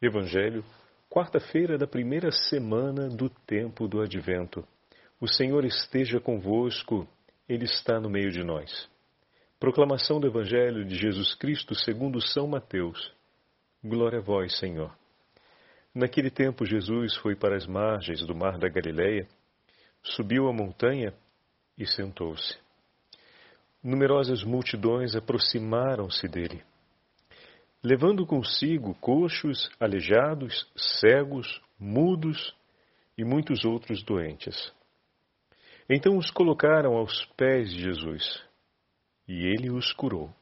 Evangelho, quarta-feira da primeira semana do tempo do Advento. O Senhor esteja convosco, Ele está no meio de nós. Proclamação do Evangelho de Jesus Cristo segundo São Mateus. Glória a vós, Senhor. Naquele tempo, Jesus foi para as margens do mar da Galileia, subiu a montanha e sentou-se. Numerosas multidões aproximaram-se dele levando consigo coxos, aleijados, cegos, mudos e muitos outros doentes. Então os colocaram aos pés de Jesus, e ele os curou.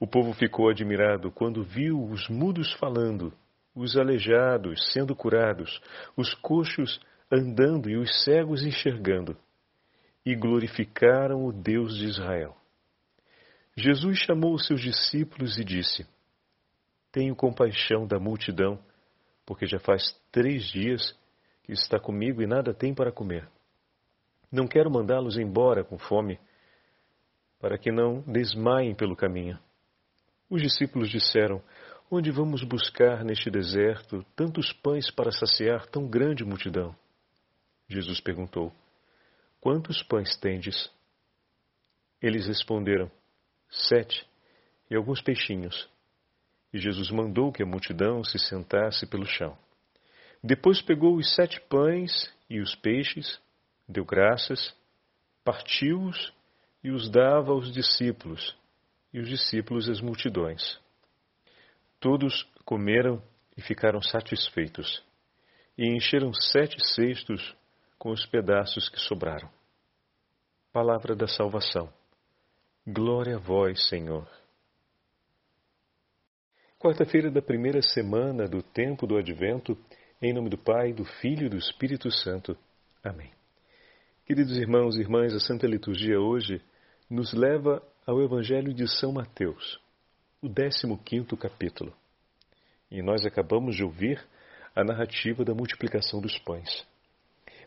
O povo ficou admirado quando viu os mudos falando, os aleijados sendo curados, os coxos andando e os cegos enxergando, e glorificaram o Deus de Israel. Jesus chamou os seus discípulos e disse: tenho compaixão da multidão, porque já faz três dias que está comigo e nada tem para comer. Não quero mandá-los embora com fome, para que não desmaiem pelo caminho. Os discípulos disseram: Onde vamos buscar neste deserto tantos pães para saciar tão grande multidão? Jesus perguntou: Quantos pães tendes? Eles responderam: Sete, e alguns peixinhos. E Jesus mandou que a multidão se sentasse pelo chão. Depois pegou os sete pães e os peixes, deu graças, partiu-os e os dava aos discípulos, e os discípulos às multidões. Todos comeram e ficaram satisfeitos, e encheram sete cestos com os pedaços que sobraram. Palavra da salvação. Glória a vós, Senhor. Quarta-feira da primeira semana do tempo do Advento, em nome do Pai, do Filho e do Espírito Santo. Amém. Queridos irmãos e irmãs, a Santa Liturgia hoje nos leva ao Evangelho de São Mateus, o 15 capítulo. E nós acabamos de ouvir a narrativa da multiplicação dos pães.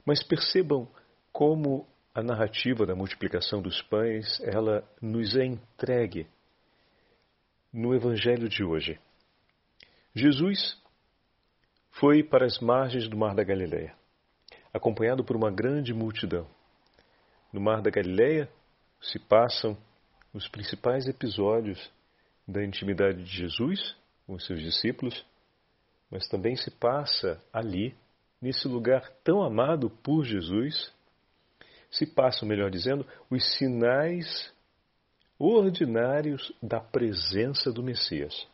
Mas percebam como a narrativa da multiplicação dos pães, ela nos é entregue no Evangelho de hoje. Jesus foi para as margens do Mar da Galileia, acompanhado por uma grande multidão. No Mar da Galileia se passam os principais episódios da intimidade de Jesus com os seus discípulos, mas também se passa ali, nesse lugar tão amado por Jesus, se passam, melhor dizendo, os sinais ordinários da presença do Messias.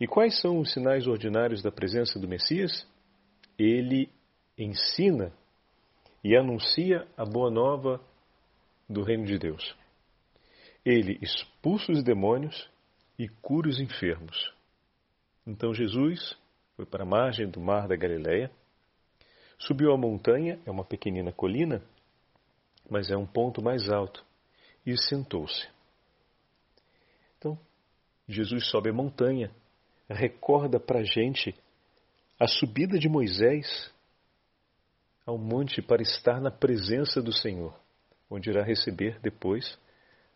E quais são os sinais ordinários da presença do Messias? Ele ensina e anuncia a boa nova do reino de Deus. Ele expulsa os demônios e cura os enfermos. Então Jesus foi para a margem do mar da Galileia, subiu a montanha, é uma pequenina colina, mas é um ponto mais alto, e sentou-se. Então, Jesus sobe a montanha, recorda para a gente a subida de Moisés ao monte para estar na presença do Senhor, onde irá receber depois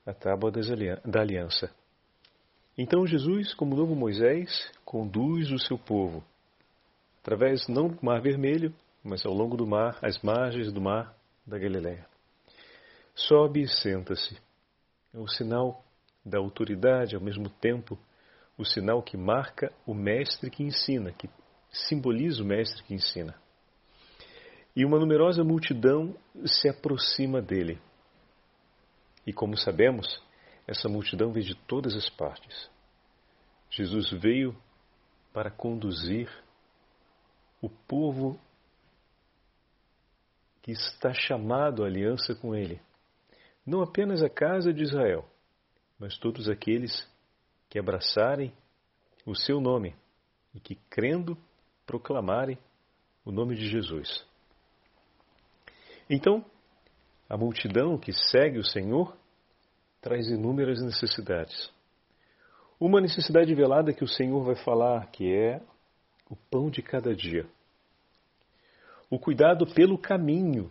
a tábua da aliança. Então Jesus, como novo Moisés, conduz o seu povo, através não do Mar Vermelho, mas ao longo do mar, às margens do mar da Galiléia. Sobe e senta-se. É o sinal da autoridade, ao mesmo tempo, o sinal que marca o mestre que ensina, que simboliza o mestre que ensina. E uma numerosa multidão se aproxima dele. E como sabemos, essa multidão veio de todas as partes. Jesus veio para conduzir o povo que está chamado à aliança com ele. Não apenas a casa de Israel, mas todos aqueles que abraçarem o seu nome e que, crendo, proclamarem o nome de Jesus. Então, a multidão que segue o Senhor traz inúmeras necessidades. Uma necessidade velada que o Senhor vai falar, que é o pão de cada dia. O cuidado pelo caminho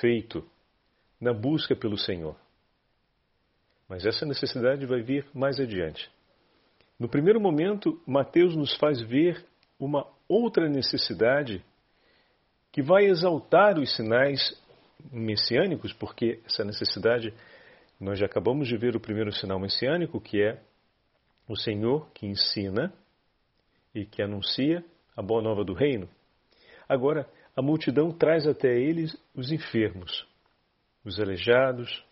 feito na busca pelo Senhor. Mas essa necessidade vai vir mais adiante. No primeiro momento, Mateus nos faz ver uma outra necessidade que vai exaltar os sinais messiânicos, porque essa necessidade, nós já acabamos de ver o primeiro sinal messiânico, que é o Senhor que ensina e que anuncia a boa nova do reino. Agora, a multidão traz até eles os enfermos, os aleijados,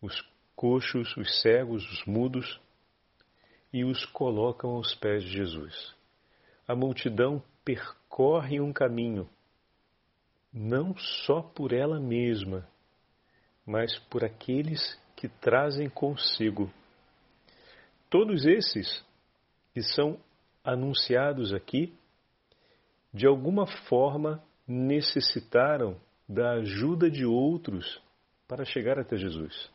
os coxos, os cegos, os mudos, e os colocam aos pés de Jesus. A multidão percorre um caminho, não só por ela mesma, mas por aqueles que trazem consigo. Todos esses que são anunciados aqui, de alguma forma necessitaram da ajuda de outros para chegar até Jesus.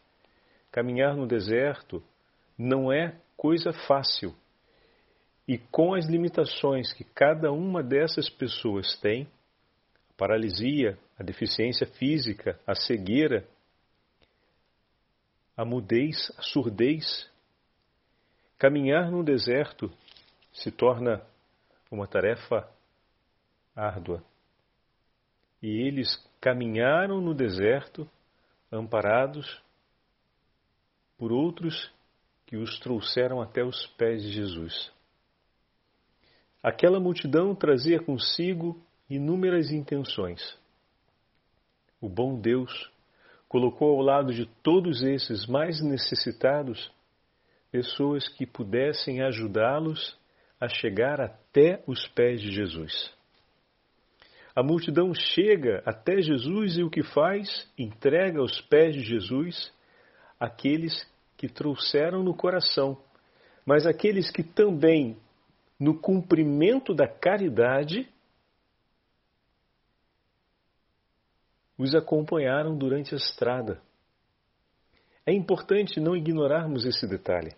Caminhar no deserto não é coisa fácil. E com as limitações que cada uma dessas pessoas tem, a paralisia, a deficiência física, a cegueira, a mudez, a surdez, caminhar no deserto se torna uma tarefa árdua. E eles caminharam no deserto, amparados por outros que os trouxeram até os pés de Jesus. Aquela multidão trazia consigo inúmeras intenções. O bom Deus colocou ao lado de todos esses mais necessitados pessoas que pudessem ajudá-los a chegar até os pés de Jesus. A multidão chega até Jesus e o que faz? Entrega aos pés de Jesus aqueles que trouxeram no coração, mas aqueles que também, no cumprimento da caridade, os acompanharam durante a estrada. É importante não ignorarmos esse detalhe.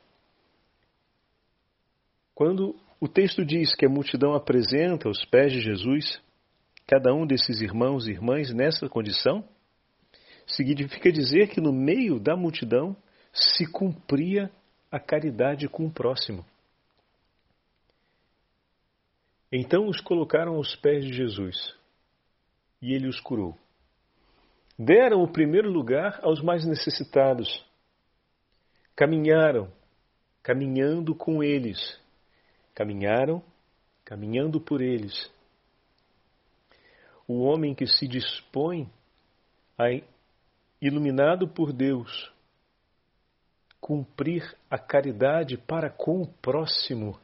Quando o texto diz que a multidão apresenta aos pés de Jesus cada um desses irmãos e irmãs nessa condição, significa dizer que no meio da multidão se cumpria a caridade com o próximo. Então os colocaram aos pés de Jesus e ele os curou. Deram o primeiro lugar aos mais necessitados. Caminharam, caminhando com eles. Caminharam, caminhando por eles. O homem que se dispõe a iluminado por Deus, cumprir a caridade para com o próximo,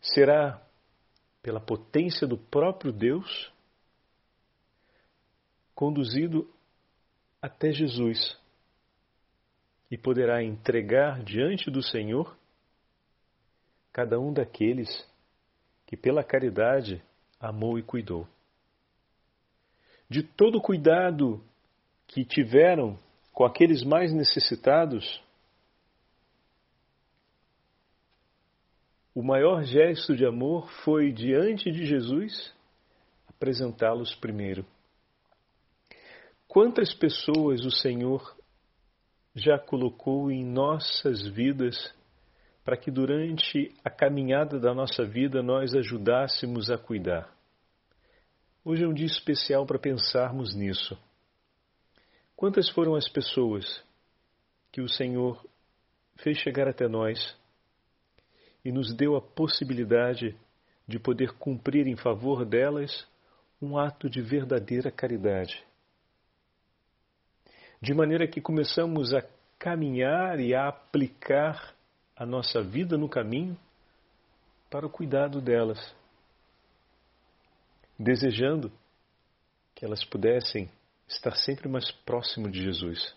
será pela potência do próprio Deus conduzido até Jesus e poderá entregar diante do Senhor cada um daqueles que pela caridade amou e cuidou. De todo cuidado que tiveram com aqueles mais necessitados, o maior gesto de amor foi, diante de Jesus, apresentá-los primeiro. Quantas pessoas o Senhor já colocou em nossas vidas para que durante a caminhada da nossa vida nós ajudássemos a cuidar? Hoje é um dia especial para pensarmos nisso. Quantas foram as pessoas que o Senhor fez chegar até nós e nos deu a possibilidade de poder cumprir em favor delas um ato de verdadeira caridade? De maneira que começamos a caminhar e a aplicar a nossa vida no caminho para o cuidado delas, desejando que elas pudessem estar sempre mais próximo de Jesus.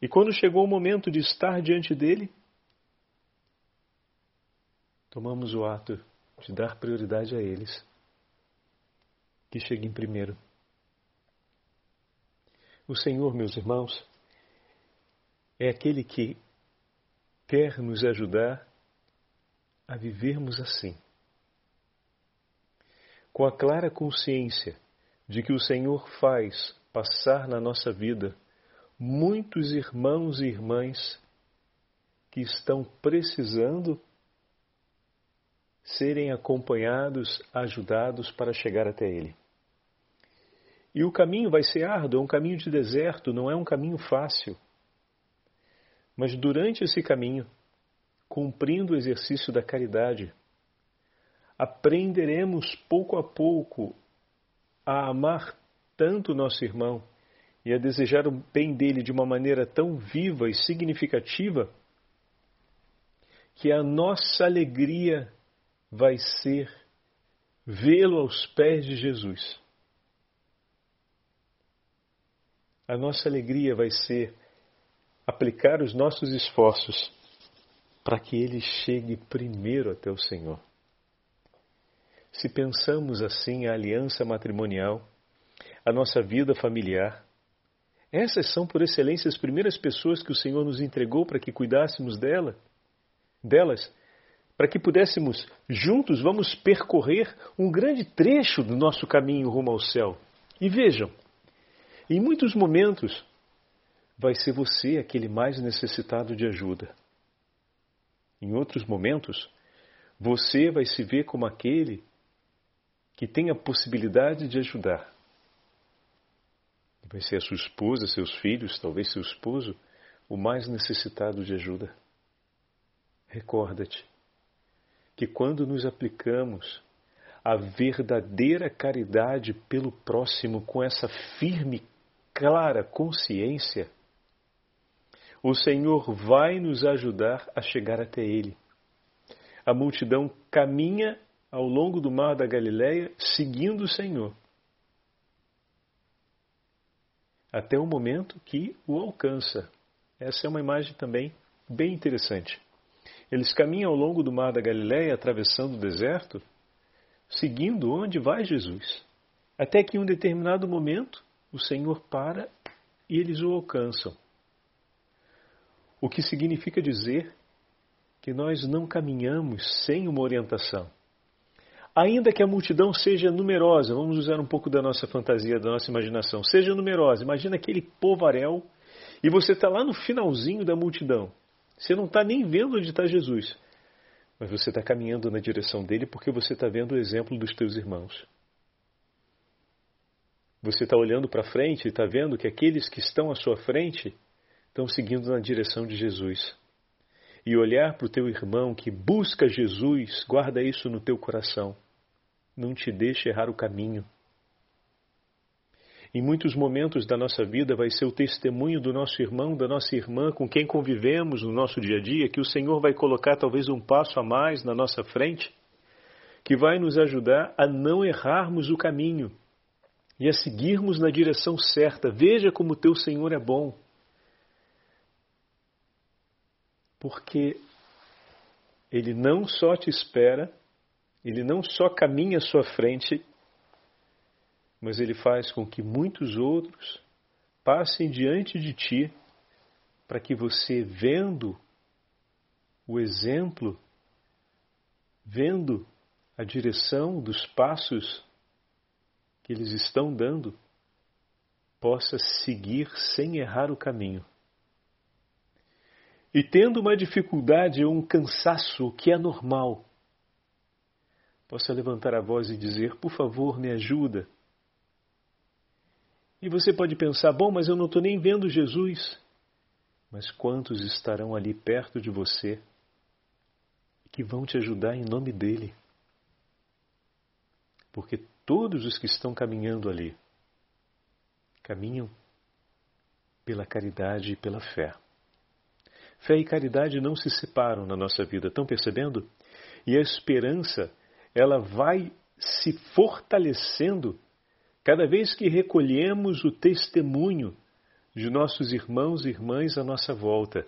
E quando chegou o momento de estar diante dele, tomamos o ato de dar prioridade a eles, que cheguem primeiro. O Senhor, meus irmãos, é aquele que quer nos ajudar a vivermos assim, com a clara consciência de que o Senhor faz passar na nossa vida muitos irmãos e irmãs que estão precisando serem acompanhados, ajudados para chegar até Ele. E o caminho vai ser árduo, é um caminho de deserto, não é um caminho fácil. Mas durante esse caminho, cumprindo o exercício da caridade, aprenderemos pouco a pouco a amar tanto o nosso irmão e a desejar o bem dele de uma maneira tão viva e significativa que a nossa alegria vai ser vê-lo aos pés de Jesus. A nossa alegria vai ser aplicar os nossos esforços para que ele chegue primeiro até o Senhor. Se pensamos assim a aliança matrimonial, a nossa vida familiar, essas são por excelência as primeiras pessoas que o Senhor nos entregou para que cuidássemos dela, delas, para que pudéssemos juntos vamos percorrer um grande trecho do nosso caminho rumo ao céu. E vejam, em muitos momentos vai ser você aquele mais necessitado de ajuda. Em outros momentos, você vai se ver como aquele que tem a possibilidade de ajudar. Vai ser a sua esposa, seus filhos, talvez seu esposo, o mais necessitado de ajuda. Recorda-te que quando nos aplicamos a verdadeira caridade pelo próximo com essa firme, clara consciência, o Senhor vai nos ajudar a chegar até Ele. A multidão caminha ao longo do mar da Galileia seguindo o Senhor. Até o momento que o alcança. Essa é uma imagem também bem interessante. Eles caminham ao longo do mar da Galileia, atravessando o deserto, seguindo onde vai Jesus. Até que em um determinado momento o Senhor para e eles o alcançam. O que significa dizer que nós não caminhamos sem uma orientação. Ainda que a multidão seja numerosa, vamos usar um pouco da nossa fantasia, da nossa imaginação, seja numerosa, imagina aquele povaréu e você está lá no finalzinho da multidão. Você não está nem vendo onde está Jesus, mas você está caminhando na direção dele porque você está vendo o exemplo dos teus irmãos. Você está olhando para frente e está vendo que aqueles que estão à sua frente estão seguindo na direção de Jesus. E olhar para o teu irmão que busca Jesus, guarda isso no teu coração. Não te deixe errar o caminho. Em muitos momentos da nossa vida vai ser o testemunho do nosso irmão, da nossa irmã, com quem convivemos no nosso dia a dia, que o Senhor vai colocar talvez um passo a mais na nossa frente, que vai nos ajudar a não errarmos o caminho e a seguirmos na direção certa. Veja como o teu Senhor é bom. porque ele não só te espera, ele não só caminha à sua frente, mas ele faz com que muitos outros passem diante de ti para que você, vendo o exemplo, vendo a direção dos passos que eles estão dando, possa seguir sem errar o caminho. E tendo uma dificuldade ou um cansaço que é normal, possa levantar a voz e dizer: Por favor, me ajuda. E você pode pensar: Bom, mas eu não estou nem vendo Jesus. Mas quantos estarão ali perto de você que vão te ajudar em nome dele? Porque todos os que estão caminhando ali caminham pela caridade e pela fé. Fé e caridade não se separam na nossa vida, estão percebendo? E a esperança, ela vai se fortalecendo cada vez que recolhemos o testemunho de nossos irmãos e irmãs à nossa volta.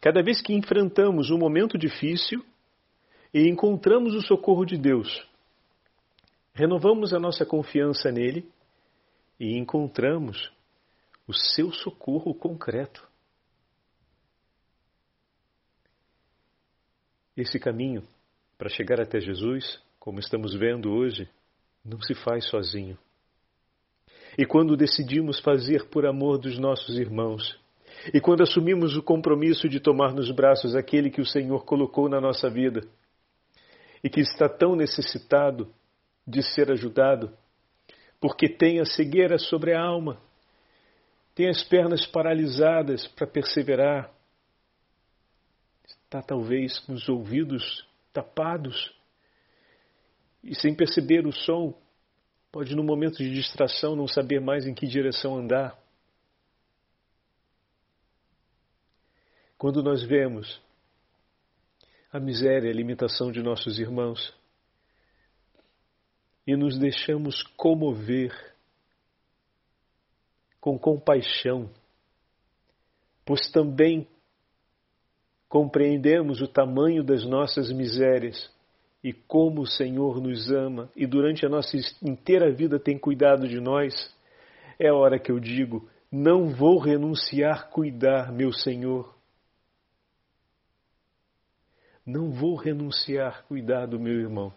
Cada vez que enfrentamos um momento difícil e encontramos o socorro de Deus, renovamos a nossa confiança nele e encontramos o seu socorro concreto. Esse caminho para chegar até Jesus, como estamos vendo hoje, não se faz sozinho. E quando decidimos fazer por amor dos nossos irmãos, e quando assumimos o compromisso de tomar nos braços aquele que o Senhor colocou na nossa vida, e que está tão necessitado de ser ajudado, porque tem a cegueira sobre a alma, tem as pernas paralisadas para perseverar, está talvez com os ouvidos tapados e sem perceber o som, pode no momento de distração não saber mais em que direção andar. Quando nós vemos a miséria, a limitação de nossos irmãos e nos deixamos comover com compaixão, pois também compreendemos o tamanho das nossas misérias e como o Senhor nos ama e durante a nossa inteira vida tem cuidado de nós, é hora que eu digo: não vou renunciar cuidar, meu Senhor, não vou renunciar cuidar do meu irmão.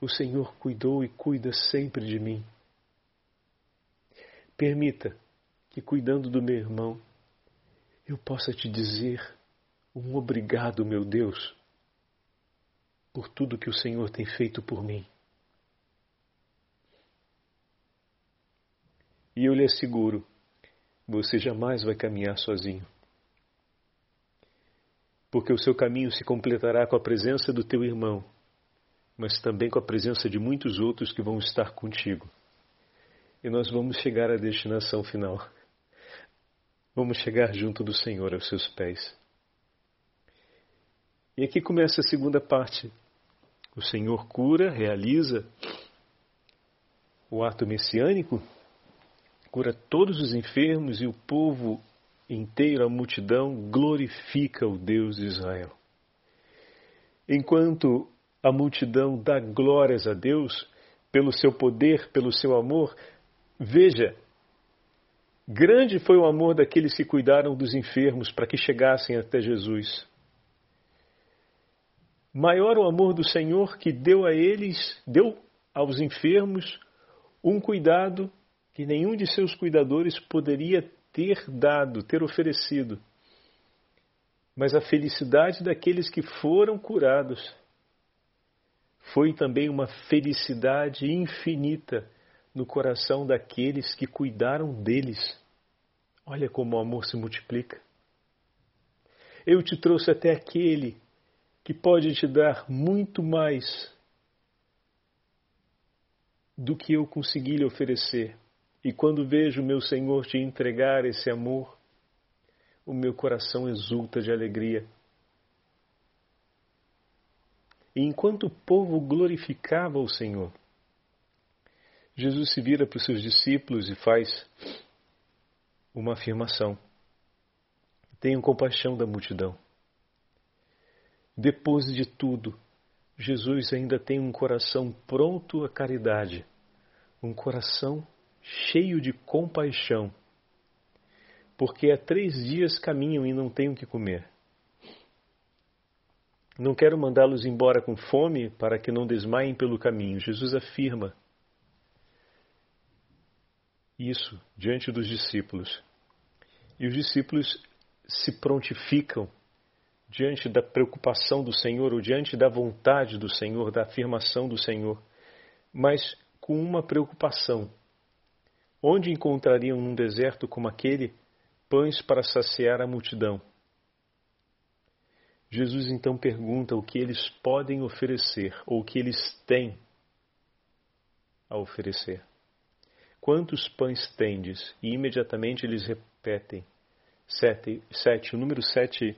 O Senhor cuidou e cuida sempre de mim. Permita que, cuidando do meu irmão, eu possa te dizer um obrigado, meu Deus, por tudo que o Senhor tem feito por mim. E eu lhe asseguro, você jamais vai caminhar sozinho porque o seu caminho se completará com a presença do teu irmão, mas também com a presença de muitos outros que vão estar contigo. E nós vamos chegar à destinação final. Vamos chegar junto do Senhor aos seus pés. E aqui começa a segunda parte. O Senhor cura, realiza o ato messiânico, cura todos os enfermos e o povo inteiro, a multidão glorifica o Deus de Israel. Enquanto a multidão dá glórias a Deus pelo seu poder, pelo seu amor, veja, grande foi o amor daqueles que cuidaram dos enfermos para que chegassem até Jesus. Maior o amor do Senhor que deu a eles, deu aos enfermos um cuidado que nenhum de seus cuidadores poderia ter dado, ter oferecido, mas a felicidade daqueles que foram curados foi também uma felicidade infinita no coração daqueles que cuidaram deles. Olha como o amor se multiplica. Eu te trouxe até aquele que pode te dar muito mais do que eu consegui lhe oferecer. E quando vejo meu Senhor te entregar esse amor, o meu coração exulta de alegria. E enquanto o povo glorificava o Senhor, Jesus se vira para os seus discípulos e faz uma afirmação. Tenham compaixão da multidão. Depois de tudo, Jesus ainda tem um coração pronto à caridade, um coração cheio de compaixão, porque há três dias caminham e não têm o que comer. Não quero mandá-los embora com fome para que não desmaiem pelo caminho. Jesus afirma isso diante dos discípulos. E os discípulos se prontificam diante da preocupação do Senhor ou diante da vontade do Senhor, da afirmação do Senhor, mas com uma preocupação Onde encontrariam num deserto como aquele pães para saciar a multidão? Jesus então pergunta o que eles podem oferecer ou o que eles têm a oferecer. Quantos pães tendes? E imediatamente eles repetem. Sete. sete. O número sete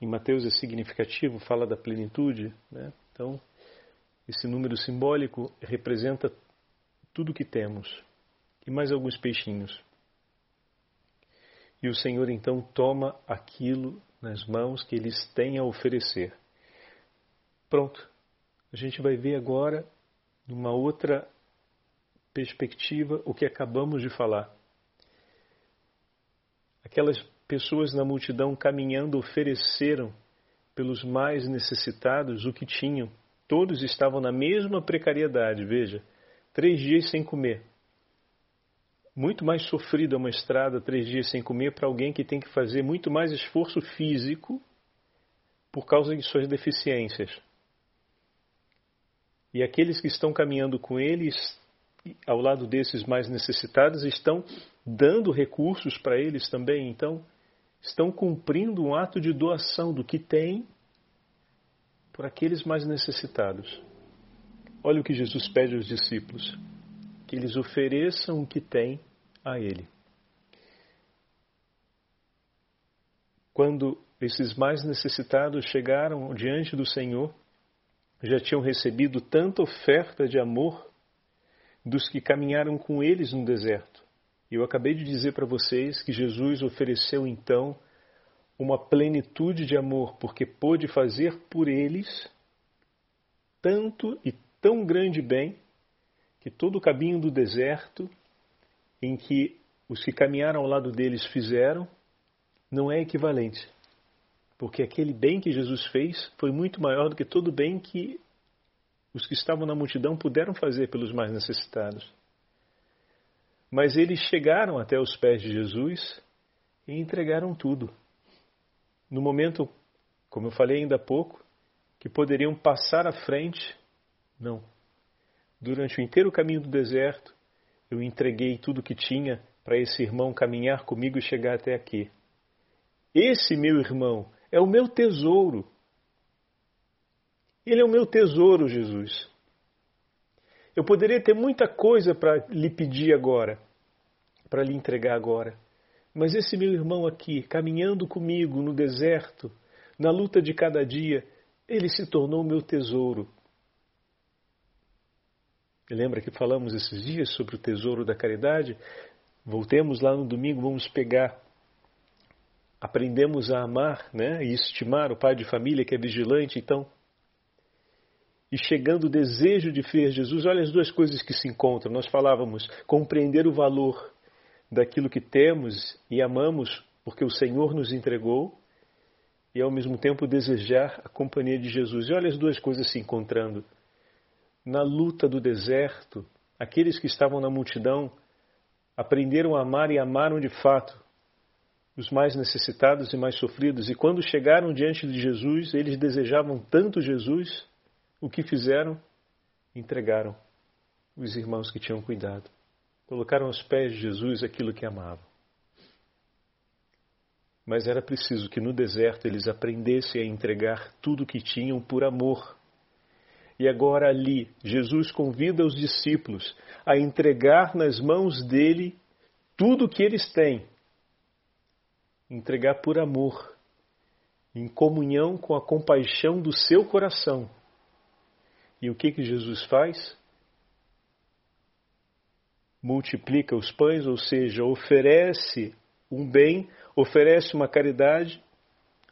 em Mateus é significativo, fala da plenitude. Né? Então, esse número simbólico representa tudo que temos e mais alguns peixinhos. E o Senhor então toma aquilo nas mãos que eles têm a oferecer. Pronto. A gente vai ver agora, numa outra perspectiva, o que acabamos de falar. Aquelas pessoas na multidão caminhando ofereceram pelos mais necessitados o que tinham. Todos estavam na mesma precariedade, veja, três dias sem comer. Muito mais sofrida uma estrada três dias sem comer para alguém que tem que fazer muito mais esforço físico por causa de suas deficiências. E aqueles que estão caminhando com eles, ao lado desses mais necessitados, estão dando recursos para eles também. Então, estão cumprindo um ato de doação do que têm por aqueles mais necessitados. Olha o que Jesus pede aos discípulos: que eles ofereçam o que têm a Ele. Quando esses mais necessitados chegaram diante do Senhor, já tinham recebido tanta oferta de amor dos que caminharam com eles no deserto. Eu acabei de dizer para vocês que Jesus ofereceu então uma plenitude de amor, porque pôde fazer por eles tanto e tão grande bem que todo o caminho do deserto em que os que caminharam ao lado deles fizeram não é equivalente. Porque aquele bem que Jesus fez foi muito maior do que todo o bem que os que estavam na multidão puderam fazer pelos mais necessitados. Mas eles chegaram até os pés de Jesus e entregaram tudo. No momento, como eu falei ainda há pouco, que poderiam passar à frente, não. Durante o inteiro caminho do deserto, eu entreguei tudo que tinha para esse irmão caminhar comigo e chegar até aqui. Esse meu irmão é o meu tesouro. Ele é o meu tesouro, Jesus. Eu poderia ter muita coisa para lhe pedir agora, para lhe entregar agora. Mas esse meu irmão aqui, caminhando comigo no deserto, na luta de cada dia, ele se tornou meu tesouro. Lembra que falamos esses dias sobre o tesouro da caridade? Voltemos lá no domingo, vamos pegar. Aprendemos a amar né, e estimar o pai de família que é vigilante, então e chegando o desejo de ver Jesus, olha as duas coisas que se encontram. Nós falávamos compreender o valor daquilo que temos e amamos porque o Senhor nos entregou e ao mesmo tempo desejar a companhia de Jesus. E olha as duas coisas se encontrando. Na luta do deserto, aqueles que estavam na multidão aprenderam a amar e amaram de fato os mais necessitados e mais sofridos. E quando chegaram diante de Jesus, eles desejavam tanto Jesus o que fizeram? Entregaram os irmãos que tinham cuidado. Colocaram aos pés de Jesus aquilo que amavam. Mas era preciso que no deserto eles aprendessem a entregar tudo o que tinham por amor. E agora ali, Jesus convida os discípulos a entregar nas mãos dele tudo o que eles têm. Entregar por amor, em comunhão com a compaixão do seu coração e o que, que Jesus faz? Multiplica os pães, ou seja, oferece um bem, oferece uma caridade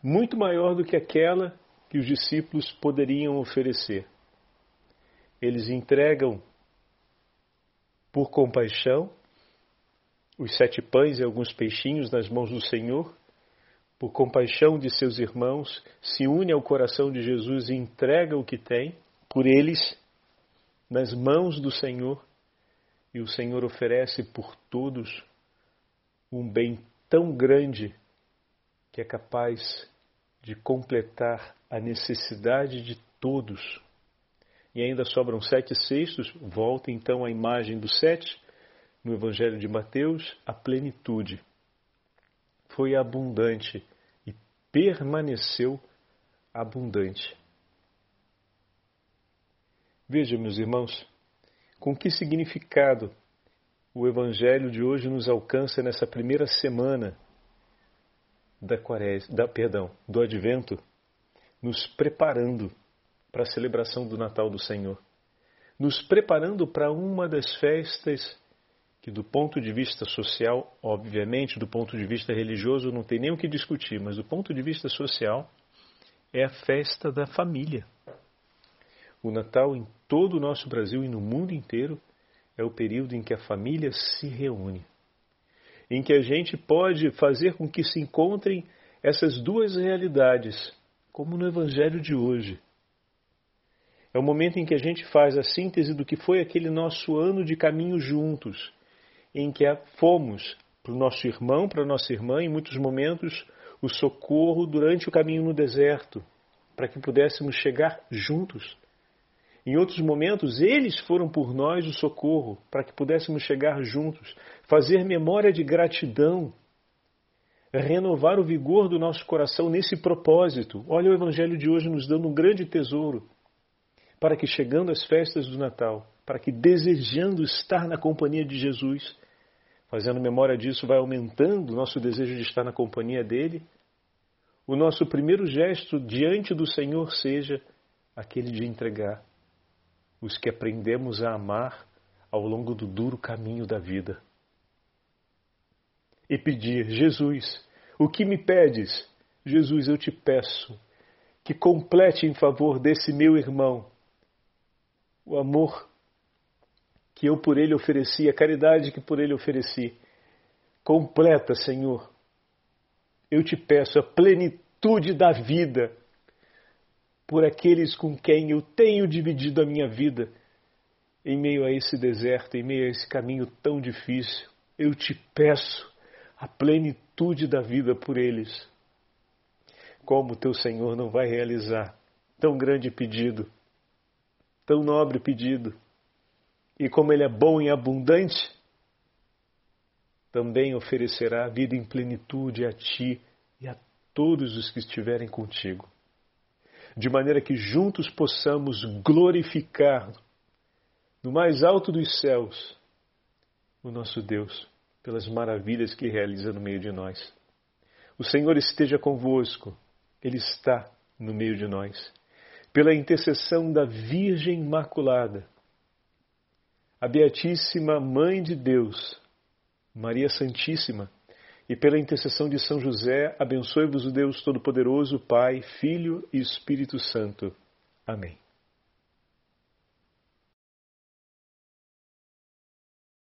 muito maior do que aquela que os discípulos poderiam oferecer. Eles entregam por compaixão os sete pães e alguns peixinhos nas mãos do Senhor, por compaixão de seus irmãos, se une ao coração de Jesus e entrega o que tem por eles nas mãos do Senhor e o Senhor oferece por todos um bem tão grande que é capaz de completar a necessidade de todos. E ainda sobram sete sextos, volta então à imagem do sete, no Evangelho de Mateus, a plenitude. Foi abundante e permaneceu abundante. Veja, meus irmãos, com que significado o Evangelho de hoje nos alcança nessa primeira semana da quaresma, da, perdão, do Advento, nos preparando para a celebração do Natal do Senhor, nos preparando para uma das festas que, do ponto de vista social, obviamente, do ponto de vista religioso, não tem nem o que discutir, mas do ponto de vista social, é a festa da família. O Natal em todo o nosso Brasil e no mundo inteiro é o período em que a família se reúne, em que a gente pode fazer com que se encontrem essas duas realidades, como no Evangelho de hoje. É o momento em que a gente faz a síntese do que foi aquele nosso ano de caminho juntos, em que fomos para o nosso irmão, para a nossa irmã, em muitos momentos, o socorro durante o caminho no deserto, para que pudéssemos chegar juntos Em outros momentos, eles foram por nós o socorro, para que pudéssemos chegar juntos, fazer memória de gratidão, renovar o vigor do nosso coração nesse propósito. Olha o Evangelho de hoje nos dando um grande tesouro, para que chegando às festas do Natal, para que desejando estar na companhia de Jesus, fazendo memória disso, vai aumentando o nosso desejo de estar na companhia dele, o nosso primeiro gesto diante do Senhor seja aquele de entregar os que aprendemos a amar ao longo do duro caminho da vida. E pedir, Jesus, o que me pedes? Jesus, eu te peço que complete em favor desse meu irmão o amor que eu por ele ofereci, a caridade que por ele ofereci. Completa, Senhor. Eu te peço a plenitude da vida por aqueles com quem eu tenho dividido a minha vida em meio a esse deserto, em meio a esse caminho tão difícil. Eu te peço a plenitude da vida por eles. Como teu Senhor não vai realizar tão grande pedido, tão nobre pedido, e como Ele é bom e abundante, também oferecerá vida em plenitude a ti e a todos os que estiverem contigo de maneira que juntos possamos glorificar no mais alto dos céus o nosso Deus pelas maravilhas que realiza no meio de nós. O Senhor esteja convosco, Ele está no meio de nós. Pela intercessão da Virgem Imaculada, a Beatíssima Mãe de Deus, Maria Santíssima, e pela intercessão de São José, abençoe-vos o Deus Todo-Poderoso, Pai, Filho e Espírito Santo. Amém.